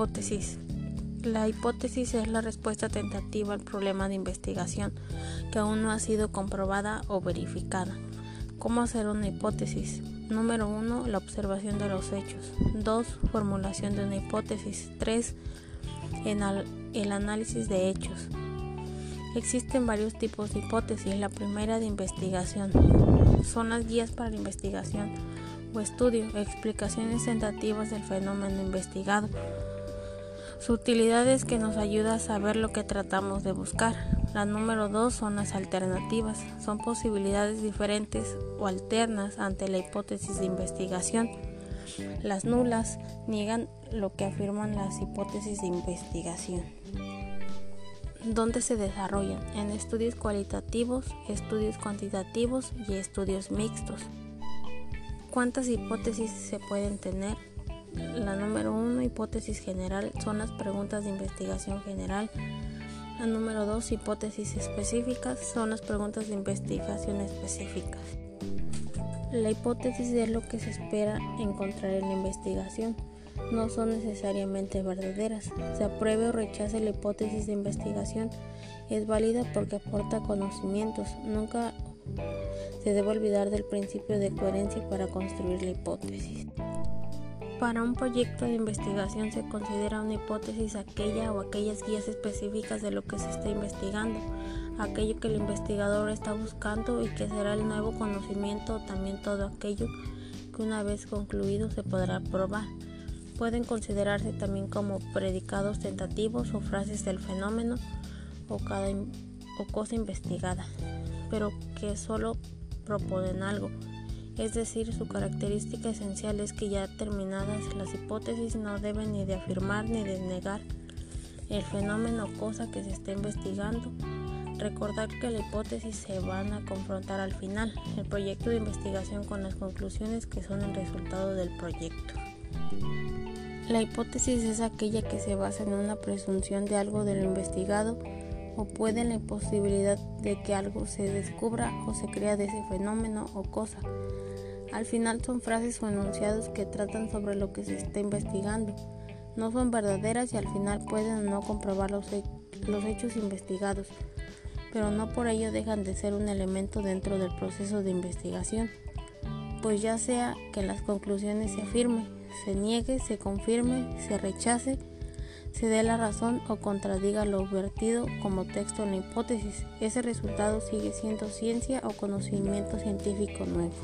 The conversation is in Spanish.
Hipótesis. La hipótesis es la respuesta tentativa al problema de investigación que aún no ha sido comprobada o verificada. ¿Cómo hacer una hipótesis? Número 1. La observación de los hechos. 2. Formulación de una hipótesis. 3. El análisis de hechos. Existen varios tipos de hipótesis. La primera de investigación. Son las guías para la investigación o estudio, explicaciones tentativas del fenómeno investigado. Su utilidad es que nos ayuda a saber lo que tratamos de buscar. La número dos son las alternativas. Son posibilidades diferentes o alternas ante la hipótesis de investigación. Las nulas niegan lo que afirman las hipótesis de investigación. ¿Dónde se desarrollan? En estudios cualitativos, estudios cuantitativos y estudios mixtos. ¿Cuántas hipótesis se pueden tener? La número uno, hipótesis general, son las preguntas de investigación general. La número dos, hipótesis específicas, son las preguntas de investigación específicas. La hipótesis es lo que se espera encontrar en la investigación. No son necesariamente verdaderas. Se apruebe o rechace la hipótesis de investigación es válida porque aporta conocimientos. Nunca se debe olvidar del principio de coherencia para construir la hipótesis. Para un proyecto de investigación se considera una hipótesis aquella o aquellas guías específicas de lo que se está investigando, aquello que el investigador está buscando y que será el nuevo conocimiento o también todo aquello que una vez concluido se podrá probar. Pueden considerarse también como predicados tentativos o frases del fenómeno o, cada, o cosa investigada, pero que solo proponen algo. Es decir, su característica esencial es que ya terminadas las hipótesis no deben ni de afirmar ni de negar el fenómeno o cosa que se está investigando. Recordar que la hipótesis se van a confrontar al final, el proyecto de investigación con las conclusiones que son el resultado del proyecto. La hipótesis es aquella que se basa en una presunción de algo de lo investigado o puede la imposibilidad de que algo se descubra o se crea de ese fenómeno o cosa. Al final son frases o enunciados que tratan sobre lo que se está investigando. No son verdaderas y al final pueden no comprobar los, los hechos investigados, pero no por ello dejan de ser un elemento dentro del proceso de investigación. Pues ya sea que las conclusiones se afirme, se niegue, se confirme, se rechace, se dé la razón o contradiga lo vertido como texto en la hipótesis. Ese resultado sigue siendo ciencia o conocimiento científico nuevo.